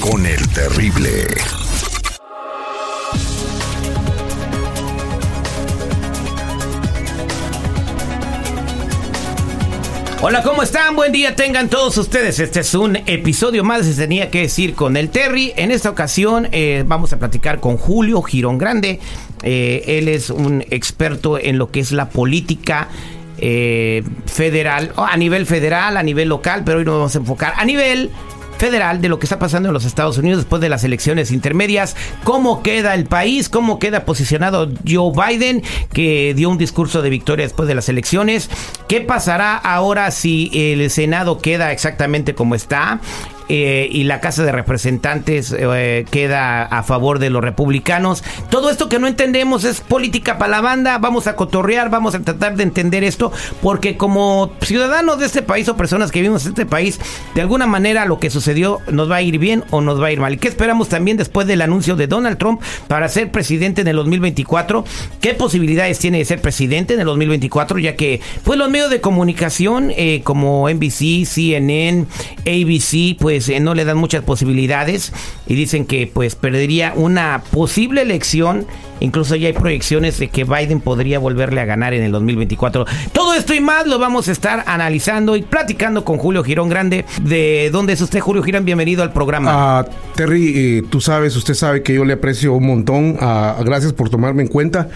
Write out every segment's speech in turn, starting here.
Con el terrible. Hola, ¿cómo están? Buen día tengan todos ustedes. Este es un episodio más de tenía que decir con el Terry. En esta ocasión eh, vamos a platicar con Julio Girón Grande. Eh, él es un experto en lo que es la política eh, federal, a nivel federal, a nivel local, pero hoy nos vamos a enfocar a nivel federal de lo que está pasando en los Estados Unidos después de las elecciones intermedias, cómo queda el país, cómo queda posicionado Joe Biden, que dio un discurso de victoria después de las elecciones, qué pasará ahora si el Senado queda exactamente como está, eh, y la Casa de Representantes eh, queda a favor de los republicanos. Todo esto que no entendemos es política para la banda. Vamos a cotorrear, vamos a tratar de entender esto, porque como ciudadanos de este país o personas que vivimos en este país, de alguna manera lo que sucedió nos va a ir bien o nos va a ir mal. ¿Y qué esperamos también después del anuncio de Donald Trump para ser presidente en el 2024? ¿Qué posibilidades tiene de ser presidente en el 2024? Ya que, pues los medios de comunicación eh, como NBC, CNN, ABC, pues pues, eh, no le dan muchas posibilidades y dicen que pues perdería una posible elección Incluso ya hay proyecciones de que Biden podría volverle a ganar en el 2024. Todo esto y más lo vamos a estar analizando y platicando con Julio Girón Grande. ¿De dónde es usted, Julio Girón? Bienvenido al programa. Uh, Terry, eh, tú sabes, usted sabe que yo le aprecio un montón. Uh, gracias por tomarme en cuenta.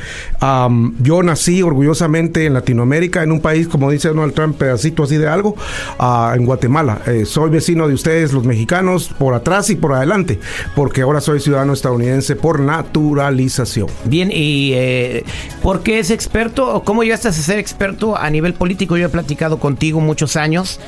Yo nací orgullosamente en Latinoamérica, en un país, como dice Donald Trump, pedacito así de algo, uh, en Guatemala. Eh, soy vecino de ustedes, los mexicanos, por atrás y por adelante, porque ahora soy ciudadano estadounidense por naturalización. Bien, ¿y eh, por qué es experto? ¿O cómo llegaste a ser experto a nivel político? Yo he platicado contigo muchos años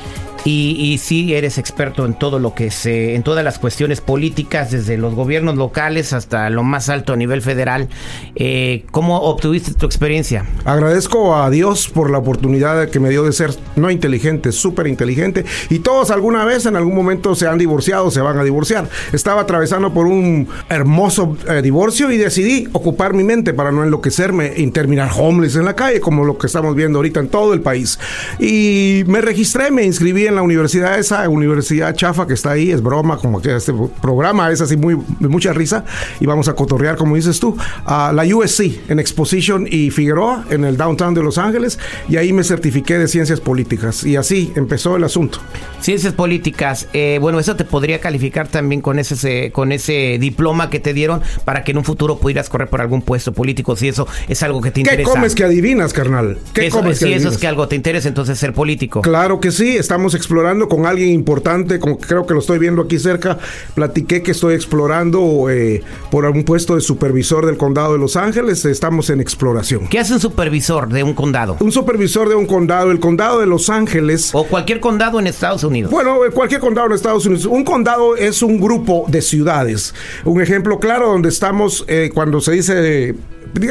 y, y, sí eres experto en todo lo que se, en todas las cuestiones políticas, desde los gobiernos locales hasta lo más alto a nivel federal. Eh, ¿Cómo obtuviste tu experiencia? Agradezco a Dios por la oportunidad que me dio de ser no inteligente, súper inteligente. Y todos alguna vez, en algún momento, se han divorciado, se van a divorciar. Estaba atravesando por un hermoso eh, divorcio y decidí ocupar mi mente para no enloquecerme y terminar homeless en la calle, como lo que estamos viendo ahorita en todo el país. Y me registré, me inscribí en la universidad, esa universidad chafa que está ahí, es broma, como que este programa es así muy de mucha risa y vamos a cotorrear, como dices tú, a la USC en Exposition y Figueroa en el downtown de Los Ángeles y ahí me certifiqué de ciencias políticas y así empezó el asunto. Ciencias políticas, eh, bueno, eso te podría calificar también con ese, con ese diploma que te dieron para que en un futuro pudieras correr por algún puesto político, si eso es algo que te interesa. ¿Qué comes que adivinas, carnal? ¿Qué comes que si eso es que algo te interesa, entonces ser político. Claro que sí, estamos explorando con alguien importante, como creo que lo estoy viendo aquí cerca. Platiqué que estoy explorando eh, por un puesto de supervisor del condado de Los Ángeles. Estamos en exploración. ¿Qué hace un supervisor de un condado? Un supervisor de un condado, el condado de Los Ángeles. O cualquier condado en Estados Unidos. Bueno, eh, cualquier condado en Estados Unidos. Un condado es un grupo de ciudades. Un ejemplo claro donde estamos eh, cuando se dice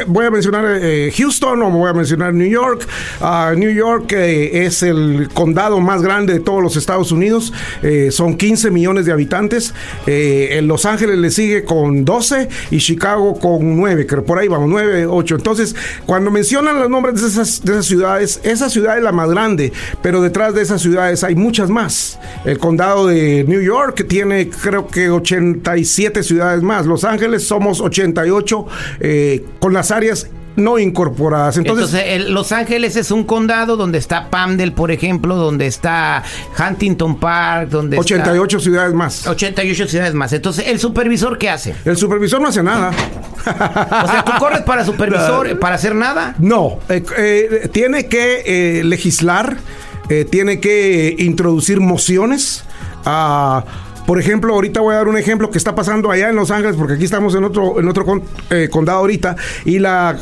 voy a mencionar eh, Houston o voy a mencionar New York. Uh, New York eh, es el condado más grande de todos los Estados Unidos. Eh, son 15 millones de habitantes. en Los Ángeles le sigue con 12 y Chicago con 9. Creo por ahí vamos, 9, 8. Entonces, cuando mencionan los nombres de esas, de esas ciudades, esa ciudad es la más grande, pero detrás de esas ciudades hay muchas más. El condado de New York tiene creo que 87 ciudades más. Los Ángeles somos 88 con las áreas no incorporadas. Entonces, Los Ángeles es un condado donde está Pamdel, por ejemplo, donde está Huntington Park, donde 88 ciudades más. 88 ciudades más. Entonces, ¿el supervisor qué hace? El supervisor no hace nada. o sea, ¿tú corres para supervisor para hacer nada? No, eh, eh, tiene que eh, legislar, tiene que introducir mociones a por ejemplo, ahorita voy a dar un ejemplo que está pasando allá en Los Ángeles, porque aquí estamos en otro, en otro condado ahorita, y la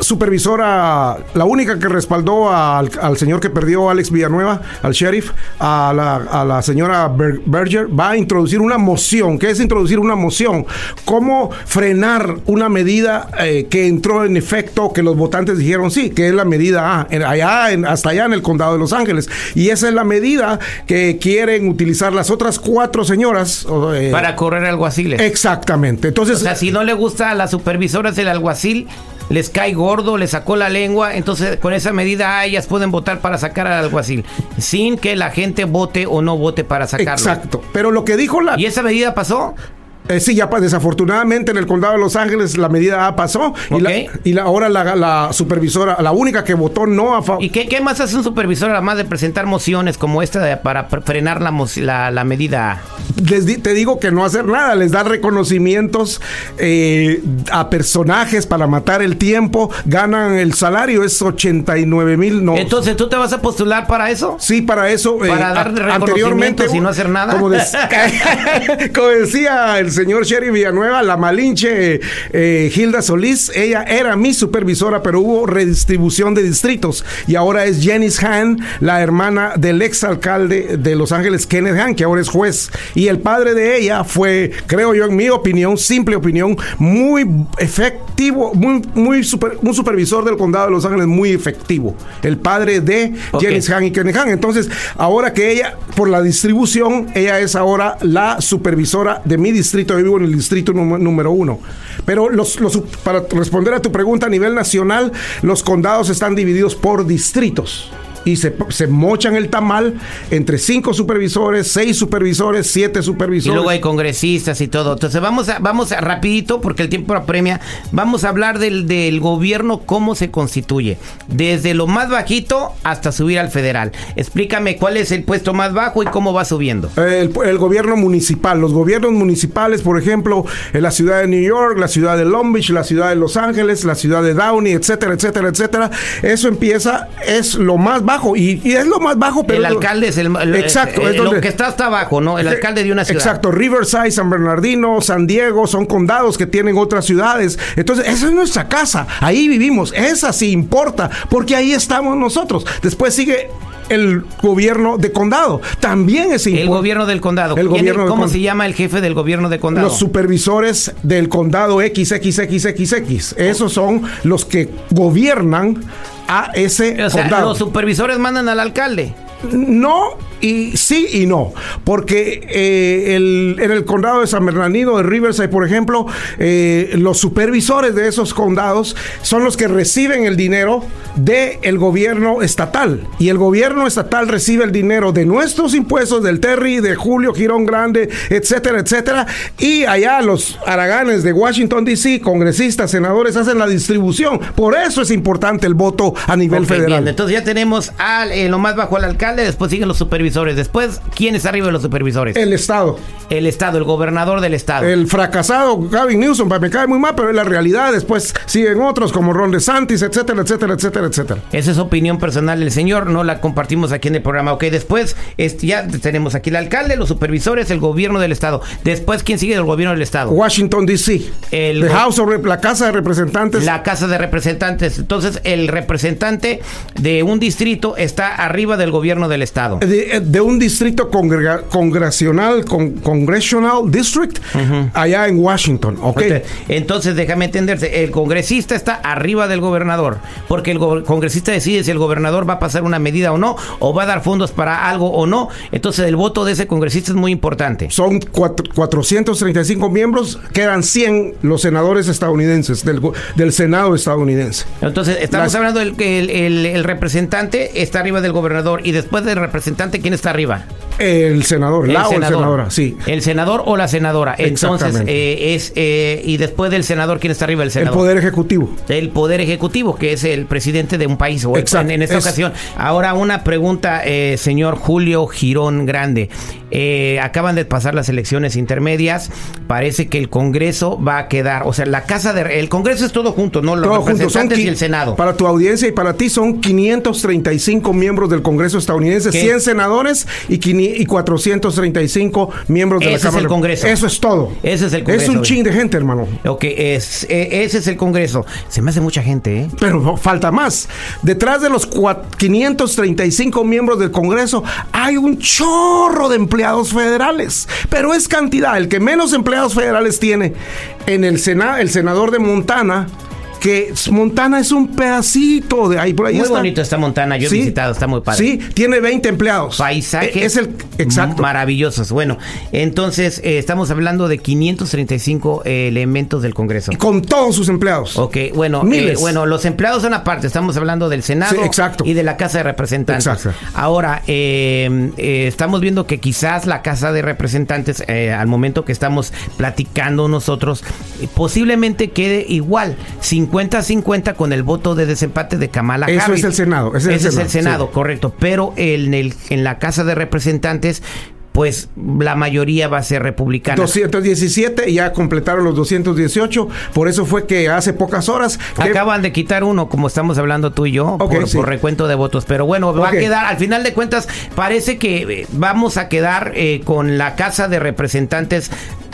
supervisora, la única que respaldó al, al señor que perdió Alex Villanueva, al sheriff, a la, a la señora Ber- Berger, va a introducir una moción. ¿Qué es introducir una moción? ¿Cómo frenar una medida eh, que entró en efecto, que los votantes dijeron sí, que es la medida A, en- allá, en- hasta allá en el condado de Los Ángeles? Y esa es la medida que quieren utilizar las otras cuatro señoras. eh, Para correr alguaciles. Exactamente. Entonces, O sea, si no le gusta a las supervisoras del alguacil, les cae gordo, le sacó la lengua, entonces con esa medida ah, ellas pueden votar para sacar al alguacil, sin que la gente vote o no vote para sacarlo. exacto. Pero lo que dijo la... ¿Y esa medida pasó? Eh, sí, ya desafortunadamente en el condado de Los Ángeles la medida A pasó y, la, Ok. y la- ahora la, la supervisora, la única que votó no a favor. ¿Y qué, qué más hace un supervisor además de presentar mociones como esta de- para frenar la, la, medida A? Les di- te digo que no hacer nada, les da reconocimientos eh, a personajes para matar el tiempo, ganan el salario, es 89 mil, no. Entonces, ¿tú te vas a postular para eso? Sí, para eso. eh, Para dar reconocimientos y no hacer nada. Como, como decía el señor Sherry Villanueva, la malinche eh, Hilda Solís, ella era mi supervisora, pero hubo redistribución de distritos. Y ahora es Janice Hahn, la hermana del ex alcalde de Los Ángeles, Kenneth Hahn, que ahora es juez. Y el padre de ella fue, creo yo, en mi opinión, simple opinión, muy efectivo, muy, muy super- un supervisor del condado de Los Ángeles muy efectivo. El padre de Ok. Janice Hahn y Kenneth Hahn. Entonces, ahora que ella, por la distribución, ella es ahora la supervisora de mi distrito. Yo vivo en el distrito número uno. Pero los, los- para responder a tu pregunta a nivel nacional, los condados están divididos por distritos. Y se, se mochan el tamal entre cinco supervisores, seis supervisores, siete Y supervisores. luego hay congresistas y todo. Entonces vamos a, vamos a rapidito, porque el tiempo apremia, vamos a hablar del, del gobierno, cómo se constituye. Desde lo más bajito hasta subir al federal. Explícame cuál es el puesto más bajo y cómo va subiendo. El, el gobierno municipal, los gobiernos municipales, por ejemplo, en la ciudad de New York, la ciudad de Long Beach, la ciudad de Los Ángeles, la ciudad de Downey, etcétera, etcétera, etcétera. Eso empieza, es lo más bajo y, y es lo más bajo, pero el alcalde es el, el- exacto, eh, es lo que está hasta abajo, ¿no? El alcalde de una ciudad. Exacto, Riverside, San Bernardino, San Diego, son condados que tienen otras ciudades. Entonces, esa es nuestra casa, ahí vivimos, esa sí importa, porque ahí estamos nosotros. Después sigue el gobierno de condado, también es El importante. gobierno del condado. El ¿Quién- gobierno ¿Cómo se llama el jefe del gobierno de condado? Los supervisores del condado XXXXX. Esos son los que gobiernan a ese o sea, condado. los supervisores mandan al alcalde. No, y sí y no. Porque eh, el- en el condado de San Bernardino, de Riverside, por ejemplo, eh, los supervisores de esos condados son los que reciben el dinero del gobierno estatal. Y el gobierno estatal recibe el dinero de nuestros impuestos, del Terry, de Julio Girón Grande, etcétera, etcétera. Y allá los haraganes de Washington, D.C., congresistas, senadores, hacen la distribución. Por eso es importante el voto a nivel federal. bien, entonces ya tenemos al, eh, lo más bajo al alcalde, después siguen los supervisores. Después, ¿quién está arriba de los supervisores? el Estado. El Estado, el gobernador del Estado. El fracasado Gavin Newsom, me cae muy mal, pero es la realidad. Después siguen otros como Ron DeSantis, etcétera, etcétera, etcétera, etcétera. Esa es opinión personal del señor, no la compartimos aquí en el programa. Ok, después este, ya tenemos aquí el alcalde, los supervisores, el gobierno del Estado. Después, ¿quién sigue del gobierno del Estado? Washington, D.C. El House of la Casa de Representantes. La Casa de Representantes. Entonces, el representante de un distrito está arriba del gobierno del Estado. de, de un distrito congrega- congresional, con, Congressional District, allá en Washington, ¿ok? Ok, Entonces, déjame entenderse, el congresista está arriba del gobernador, porque el go- congresista decide si el gobernador va a pasar una medida o no, o va a dar fondos para algo o no. Entonces, el voto de ese congresista es muy importante. Son cuatro- 435 miembros, quedan 100 los senadores estadounidenses, del, del Senado estadounidense. Entonces, estamos Las- hablando del que el, el- el representante está arriba del gobernador y después del representante, ¿quién está arriba? El senador, la o el senadora, sí. El senador o la senadora. Entonces, eh, es eh, y después del senador, ¿quién está arriba? El El senador. Poder Ejecutivo. El poder ejecutivo, que es el presidente de un país, o el- Exacto, en, en esta es- ocasión. Ahora una pregunta, eh, señor Julio Girón Grande. Eh, acaban de pasar las elecciones intermedias. Parece que el Congreso va a quedar, o sea, la Casa de... El Congreso es todo junto, ¿no? Los Todo junto, son representantes qui- y el Senado. Para tu audiencia y para ti son 535 miembros del Congreso estadounidense, ¿Qué? 100 senadores y, y 435 miembros de la Ese es Cámara. el Congreso. Eso es todo. Ese es el Es Congreso, un güey. ching de gente, hermano. Ok, es, eh, ese es el Congreso. Se me hace mucha gente, ¿eh? Pero falta más. Detrás de los cua- 535 miembros del Congreso hay un chorro de empleados federales. Pero es cantidad. El que menos empleados federales tiene en el Senado, el senador de Montana, que Montana es un pedacito de ahí. Por ahí Muy está. bonito está Montana, yo he Sí. visitado, está muy padre. Sí, tiene 20 empleados. Paisajes E- Es el exacto. maravillosos. Bueno, entonces eh, estamos hablando de 535 eh, elementos del Congreso. Con todos sus empleados. Ok, bueno, Miles. eh, bueno, los empleados son aparte, estamos hablando del Senado Sí, exacto. y de la Casa de Representantes. Exacto. Ahora, eh, estamos viendo que quizás la Casa de Representantes, eh, al momento que estamos platicando nosotros, posiblemente quede igual, 50-50 con el voto de desempate de Kamala Eso Harris. es el Senado, ese es el Ese es el Senado, Senado, sí. correcto. Pero en, el, en la Casa de Representantes, pues la mayoría va a ser republicana. 217 y ya completaron los 218. Por eso fue que hace pocas horas. que- Acaban de quitar uno, como estamos hablando tú y yo, por, sí. por recuento de votos. Pero bueno, va a quedar, al final de cuentas, parece que eh, vamos a quedar eh, con la Casa de Representantes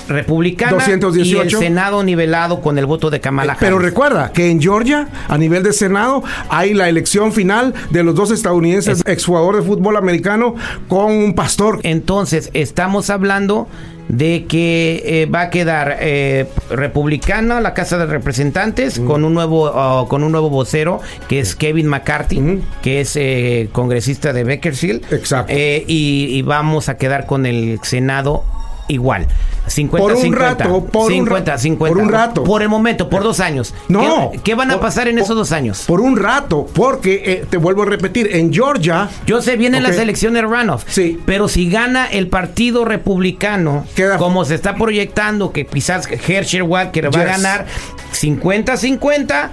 republicana 218. y el Senado nivelado con el voto de Kamala Pero Harris. recuerda que en Georgia, a nivel de Senado, hay la elección final de los dos estadounidenses, exjugador de fútbol americano, con un pastor. Entonces, estamos hablando de que eh, va a quedar eh, republicana la Casa de Representantes con un nuevo oh, con un nuevo vocero que es Kevin McCarthy que es eh, congresista de Bakersfield. Exacto. Eh, y, y vamos a quedar con el Senado igual 50 Por un 50 rato, por un 50 ra- 50 por un rato. por el momento por dos años No. ¿qué, qué van a Por- pasar en esos dos años? Por un rato, porque eh, te vuelvo a repetir, en Georgia Yo sé, vienen Ok. las elecciones runoff. Sí. Pero si gana el Partido Republicano, Queda- como se está proyectando, que quizás Herschel Walker va a ganar 50-50,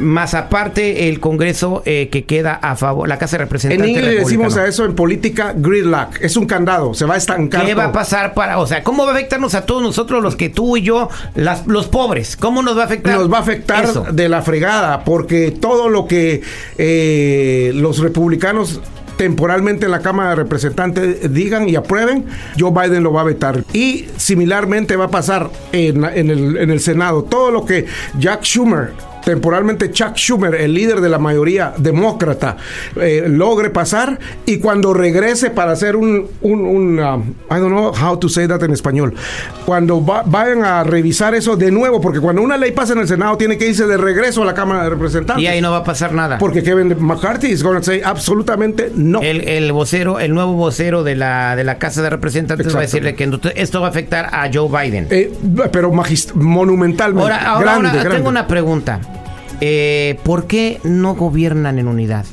más aparte el Congreso eh, que queda a favor, la Casa de En Representantes. inglés le decimos a eso en política gridlock. Es un candado, se va a estancar. ¿Qué va a pasar para, o sea, cómo va a afectarnos a todos nosotros, los que tú y yo, las- los pobres? ¿Cómo nos va a afectar? Nos va a afectar Eso. de la fregada, porque todo lo que eh, los republicanos temporalmente en la Cámara de Representantes digan y aprueben, Joe Biden lo va a vetar. Y similarmente va a pasar en, en el, en el Senado. Todo lo que Jack Schumer temporalmente Chuck Schumer, el líder de la mayoría demócrata, eh, logre pasar y cuando regrese para hacer un, un, un, um, I don't know how to say that en español, cuando va- vayan a revisar eso de nuevo, porque cuando una ley pasa en el Senado tiene que irse de regreso a la Cámara de Representantes. Y ahí no va a pasar nada. Porque Kevin McCarthy is going to say absolutamente no. El, el vocero, el nuevo vocero de la, de la Casa de Representantes va a decirle que esto va a afectar a Joe Biden. Eh, pero monumentalmente. Ahora, ahora, grande, ahora grande. tengo una pregunta. Eh, ¿Por qué no gobiernan en unidad?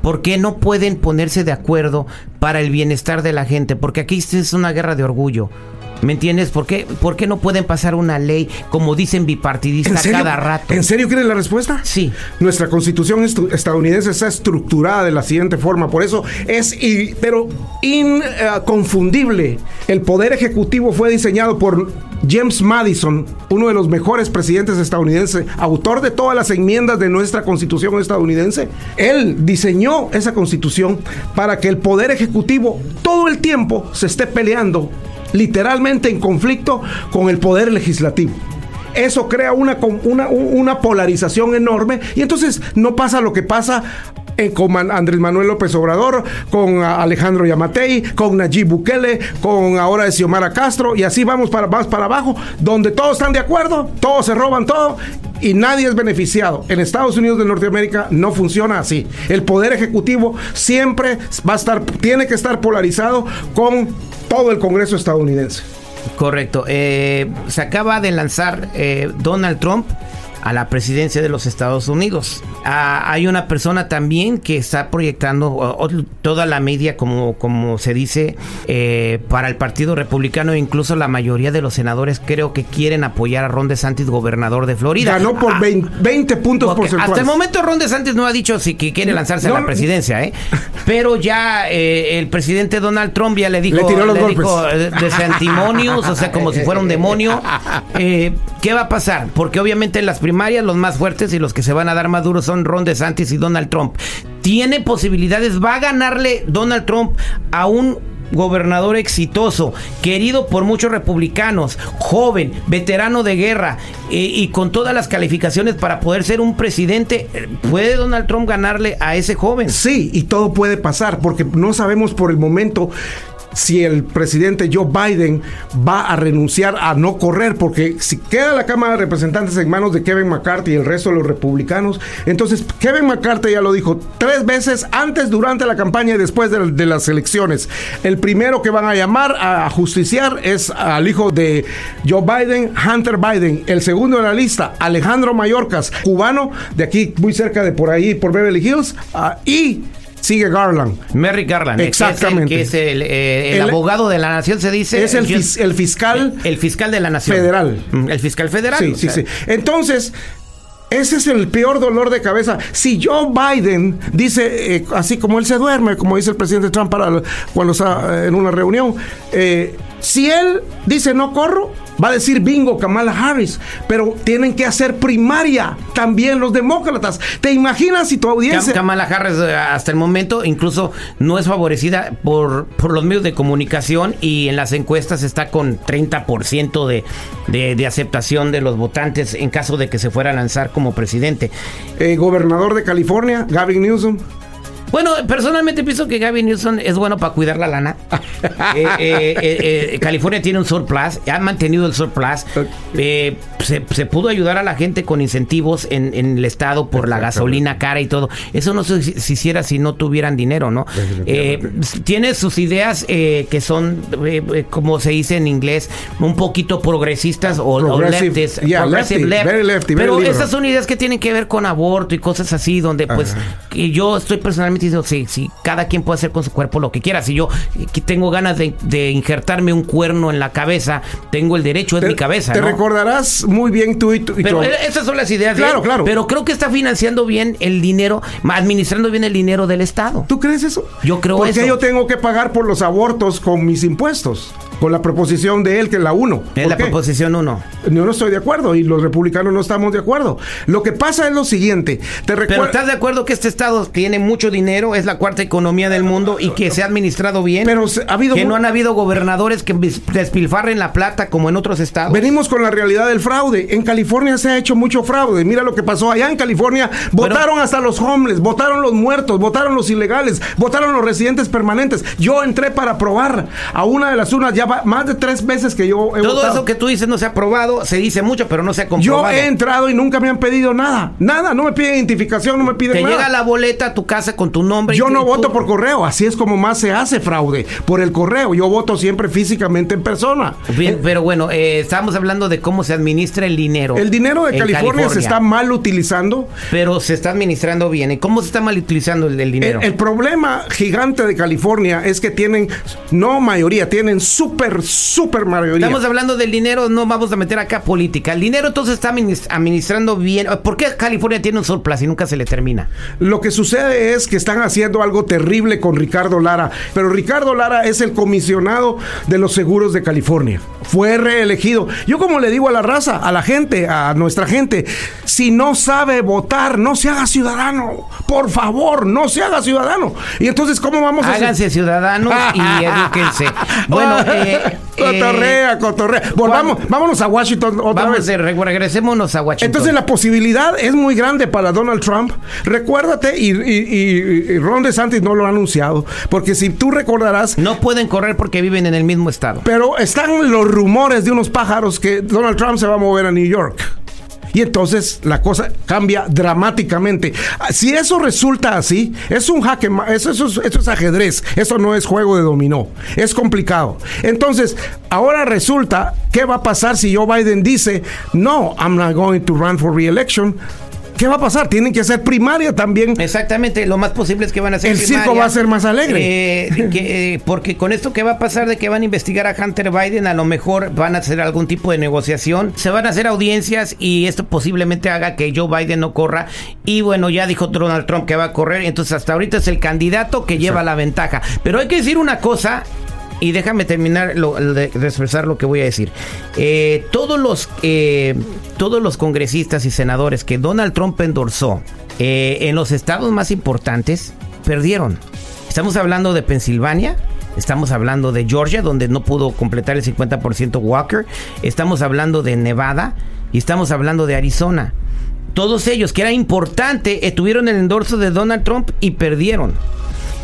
¿Por qué no pueden ponerse de acuerdo para el bienestar de la gente? Porque aquí es una guerra de orgullo. ¿Me entiendes? ¿Por qué, por qué no pueden pasar una ley, como dicen, bipartidista cada rato? ¿En serio quieren la respuesta? Sí. Nuestra constitución estadounidense está estructurada de la siguiente forma. Por eso es, pero inconfundible. El poder ejecutivo fue diseñado por James Madison, uno de los mejores presidentes estadounidenses, autor de todas las enmiendas de nuestra constitución estadounidense. Él diseñó esa constitución para que el poder ejecutivo todo el tiempo se esté peleando literalmente en conflicto con el poder legislativo. Eso crea una, una, una polarización enorme y entonces no pasa lo que pasa en- con Andrés Manuel López Obrador, con ah, Alejandro Yamatei, con Nayib Bukele, con ahora Xiomara Castro y así vamos para, para abajo, donde todos están de acuerdo, todos se roban todo y nadie es beneficiado. En Estados Unidos de Norteamérica no funciona así. El poder ejecutivo siempre va a estar, tiene que estar polarizado con todo el Congreso estadounidense. Correcto. Eh, se acaba de lanzar eh, Donald Trump a la presidencia de los Estados Unidos. Ah, hay una persona también que está proyectando toda la media, como, como se dice, eh, para el Partido Republicano. Incluso la mayoría de los senadores creo que quieren apoyar a Ron DeSantis, gobernador de Florida. Ganó por Ah, 20, 20 puntos porcentuales. hasta el momento Ron DeSantis no ha dicho si que quiere lanzarse No, a la presidencia, ¿eh? Pero ya eh, el presidente Donald Trump ya le dijo, Le tiró los golpes. dijo, eh, de santimonios, o sea, como si fuera un demonio. Eh, ¿Qué va a pasar? Porque obviamente en las primarias los más fuertes y los que se van a dar más duros son Ron DeSantis y Donald Trump. Tiene posibilidades, va a ganarle Donald Trump a un gobernador exitoso, querido por muchos republicanos, joven, veterano de guerra eh, y con todas las calificaciones para poder ser un presidente. Eh, ¿Puede Donald Trump ganarle a ese joven? Sí, y todo puede pasar porque no sabemos por el momento si el presidente Joe Biden va a renunciar a no correr, porque si queda la Cámara de Representantes en manos de Kevin McCarthy y el resto de los republicanos, entonces Kevin McCarthy ya lo dijo tres veces antes, durante la campaña y después de, las elecciones. El primero que van a llamar a justiciar es al hijo de Joe Biden, Hunter Biden. El segundo en la lista, Alejandro Mayorkas, cubano, de aquí muy cerca de por ahí, por Beverly Hills, ah, y sigue Garland. Merrick Garland, eh, que es el- Exactamente. que es el, eh, el El- abogado de la nación, se dice. Es el, fis- fiscal. el fiscal de la nación. Federal. Mm, El fiscal federal. Sí, sí, sea, sí. Entonces, ese es el peor dolor de cabeza. Si Joe Biden dice, eh, así como él se duerme, como dice el presidente Trump para, cuando está eh, en una reunión, eh, si él dice no corro, va a decir bingo Kamala Harris, pero tienen que hacer primaria también los demócratas. ¿Te imaginas si tu audiencia... Kamala Harris eh, hasta el momento incluso no es favorecida por, por los medios de comunicación y en las encuestas está con 30% de, de, de aceptación de los votantes en caso de que se fuera a lanzar como presidente. eh, gobernador de California, Gavin Newsom. Bueno, personalmente pienso que Gavin Newsom es bueno para cuidar la lana. Eh, eh, eh, eh, California tiene un surplus, ha mantenido el surplus. Eh, se, se pudo ayudar a la gente con incentivos en, en el estado por la gasolina cara y todo. Eso no se, se hiciera si no tuvieran dinero, ¿no? Eh, tiene sus ideas eh, que son, como se dice en inglés, un poquito progresistas o, o yeah, progressive lefty, left. very lefty, very Pero liberal. esas son ideas que tienen que ver con aborto y cosas así, donde pues yo estoy personalmente diciendo, si, si cada quien puede hacer con su cuerpo lo que quiera, si yo tengo ganas de, de injertarme un cuerno en la cabeza, tengo el derecho, es Te, mi cabeza, te ¿no? recordarás muy bien tú y tu... y Pero eh, esas son las ideas. de Claro, él. claro. Pero creo que está financiando bien el dinero, administrando bien el dinero del Estado. ¿Tú crees eso? Yo creo Porque eso. yo tengo que pagar por los abortos con mis impuestos. Con la proposición de él, que es la 1. Es la proposición 1. Yo no estoy de acuerdo y los republicanos no estamos de acuerdo. Lo que pasa es lo siguiente. Te Pero. ¿estás de acuerdo que este estado tiene mucho dinero, es la cuarta economía del mundo y que se ha administrado bien? Pero ha habido que no han habido gobernadores que despilfarren la plata como en otros estados. Venimos con la realidad del fraude. En California se ha hecho mucho fraude. Mira lo que pasó allá en California. Votaron hasta los homeless, votaron los muertos, votaron los ilegales, votaron los residentes permanentes. Yo entré para probar a una de las urnas ya más de tres veces que yo he Todo votado. eso que tú dices no se ha probado, se dice mucho, pero no se ha Yo comprobado. he entrado y nunca me han pedido nada. Nada, no me piden identificación, no me piden Te nada. llega la boleta a tu casa con tu nombre. Yo no tú- voto por correo, así es como más se hace fraude, por el correo. Yo voto siempre físicamente en persona. Bien, pero bueno, eh, estamos hablando de cómo se administra el dinero. El dinero de California, se está mal utilizando. Pero se está administrando bien. ¿Y cómo se está mal utilizando el, del dinero? El, el problema gigante de California es que tienen, no mayoría, tienen súper, súper mayoría. Estamos hablando del dinero, no vamos a meter acá política. El dinero entonces está adminis- administrando bien. ¿Por qué California tiene un surplus y nunca se le termina? Lo que sucede es que están haciendo algo terrible con Ricardo Lara, pero Ricardo Lara es el comisionado de los seguros de California. Fue reelegido. Yo como le digo a la raza, a la gente, a nuestra gente, si no sabe votar, no se haga ciudadano. Por favor, no se haga ciudadano. Y entonces, ¿cómo vamos a hacer? Háganse ciudadanos y edúquense. Bueno, eh, cotorrea, cotorrea. Volvamos, vámonos a Washington otra vamos, vez. eh, re- regresémonos a Washington. Entonces la posibilidad es muy grande para Donald Trump. Recuérdate, y- y Ron DeSantis no lo ha anunciado, porque si tú recordarás, No pueden correr porque viven en el mismo estado. pero están los rumores de unos pájaros que Donald Trump se va a mover a New York. Y entonces la cosa cambia dramáticamente. Si eso resulta así, es un jaque, eso, eso es- eso es ajedrez, eso no es juego de dominó, es complicado. Entonces, ahora resulta, ¿qué va a pasar si Joe Biden dice, no, I'm not going to run for re-election? ¿Qué va a pasar? Tienen que hacer primaria también. Exactamente, lo más posible es que van a hacer El circo primaria. va a ser más alegre. Eh, que, eh, porque con esto que va a pasar de que van a investigar a Hunter Biden, a lo mejor van a hacer algún tipo de negociación, se van a hacer audiencias y esto posiblemente haga que Joe Biden no corra. Y bueno, ya dijo Donald Trump que va a correr, entonces hasta ahorita es el candidato que lleva la ventaja. Pero hay que decir una cosa. Y déjame terminar lo- de, expresar lo que voy a decir. Eh, todos los eh, todos los congresistas y senadores que Donald Trump endorsó eh, en los estados más importantes perdieron. Estamos hablando de Pensilvania, estamos hablando de Georgia, donde no pudo completar el 50% Walker, estamos hablando de Nevada y estamos hablando de Arizona. Todos ellos, que era importante, eh, tuvieron el endorso de Donald Trump y perdieron.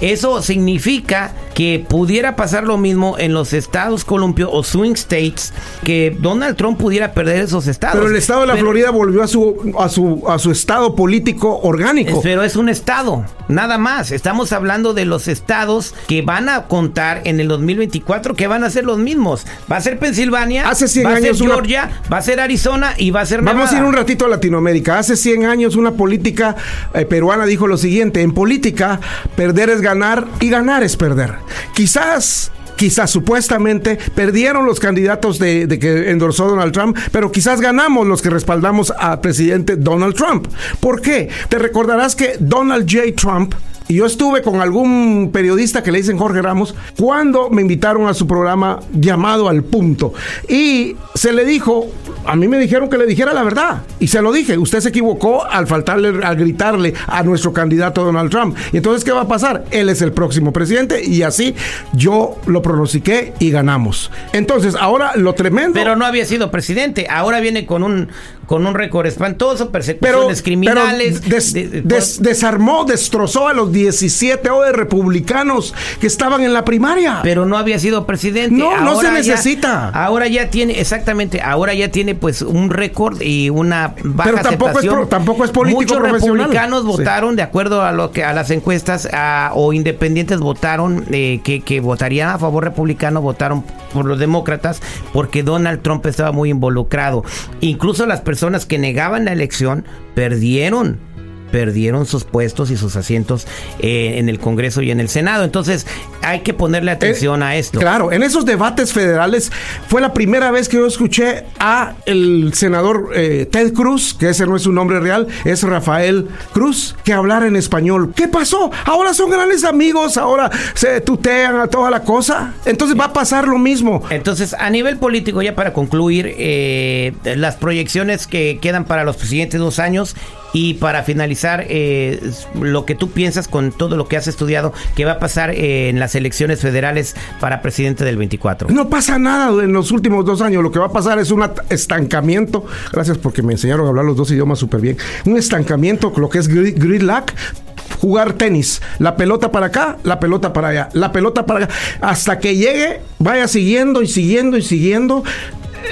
Eso significa que pudiera pasar lo mismo en los estados columpio o swing states, que Donald Trump pudiera perder esos estados. Pero el estado de la Pero- Florida volvió a su, a su, a su estado político orgánico. Pero es un estado, nada más. Estamos hablando de los estados que van a contar en el 2024, que van a ser los mismos. Va a ser Pensilvania, Hace 100 va a ser una- Georgia, va a ser Arizona y va a ser Vamos a ir Nevada. un ratito a Latinoamérica. Hace 100 años una política eh, peruana dijo lo siguiente, en política perder es ganar y ganar es perder. Quizás... Quizás supuestamente perdieron los candidatos de, que endorsó Donald Trump, pero quizás ganamos los que respaldamos al presidente Donald Trump. ¿Por qué? Te recordarás que Donald J. Trump y yo estuve con algún periodista que le dicen Jorge Ramos cuando me invitaron a su programa llamado Al Punto. Y se le dijo, a mí me dijeron que le dijera la verdad. Y se lo dije, usted se equivocó al faltarle, al gritarle a nuestro candidato Donald Trump. Y entonces, ¿qué va a pasar? Él es el próximo presidente y así yo lo pronostiqué y ganamos. Entonces, ahora lo tremendo... Pero no había sido presidente. Ahora viene con un con un récord espantoso, pero, persecuciones criminales. pero des- de- de- des- desarmó, destrozó a los 17 o de republicanos que estaban en la primaria. pero no había sido presidente. No, no se ya- necesita. ahora ya tiene, exactamente, ahora ya tiene pues un récord y una baja Pero tampoco es aceptación. pro- tampoco es político Muchos profesional. republicanos Sí. votaron de acuerdo a lo que a las encuestas a- o independientes votaron eh, que, que votarían a favor republicano, votaron por los demócratas porque Donald Trump estaba muy involucrado. Incluso las personas que negaban la elección perdieron perdieron sus puestos y sus asientos eh, en el Congreso y en el Senado. Entonces hay que ponerle atención Eh, a esto. Claro, en esos debates federales fue la primera vez que yo escuché a el senador eh, Ted Cruz, que ese no es su nombre real, es Rafael Cruz, que hablar en español. ¿Qué pasó? Ahora son grandes amigos, ahora se tutean a toda la cosa. Entonces va a pasar lo mismo. Entonces, a nivel político, ya para concluir, eh, las proyecciones que quedan para los siguientes dos años y para finalizar, eh, lo que tú piensas con todo lo que has estudiado, que va a pasar eh, en las elecciones federales para presidente del 24. No pasa nada en los últimos dos años. Lo que va a pasar es un estancamiento. Gracias porque me enseñaron a hablar los dos idiomas súper bien. Un estancamiento, lo que es grid- gridlock. Jugar tenis, la pelota para acá, la pelota para allá, la pelota para allá, hasta que llegue, vaya siguiendo y siguiendo y siguiendo.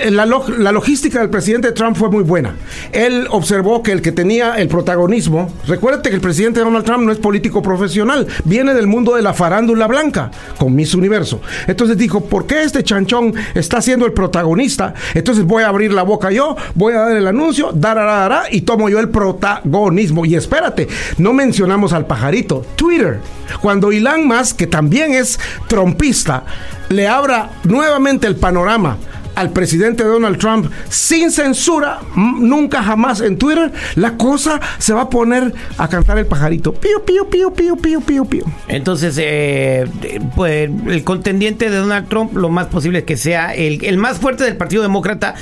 Eh, La, log- la logística del presidente Trump fue muy buena. Él observó que el que tenía el protagonismo, recuérdate que el presidente Donald Trump no es político profesional, viene del mundo de la farándula blanca, con Miss Universo. Entonces dijo, ¿por qué este chanchón está siendo el protagonista? Entonces voy a abrir la boca yo, voy a dar el anuncio, dará, y tomo yo el protagonismo. Y espérate, no mencionamos al pajarito, Twitter. Cuando Elon Musk, que también es trompista, le abra nuevamente el panorama al presidente Donald Trump sin censura, nunca jamás en Twitter, la cosa se va a poner a cantar el pajarito. Pío, pío, pío, pío, pío, pío, pío. Entonces, eh, pues el contendiente de Donald Trump, lo más posible es que sea el, el más fuerte del Partido Demócrata,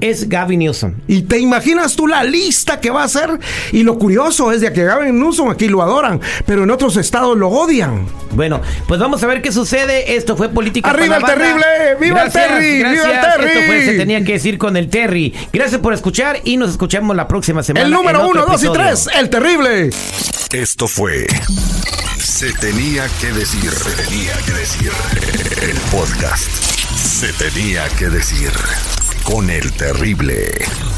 es Gavin Newsom. Y te imaginas tú la lista que va a hacer. Y lo curioso es de que Gavin Newsom aquí lo adoran, pero en otros estados lo odian. Bueno, pues vamos a ver qué sucede. Esto fue Política ¡Arriba el terrible! ¡Viva el Terry! ¡Viva el gracias. Terry! Esto fue Se Tenía que Decir con el Terry. Gracias por escuchar y nos escuchamos la próxima semana. El número uno, dos y tres, el terrible. Esto fue Se tenía que decir. Se tenía que decir. El podcast. Se tenía que decir. Con el terrible.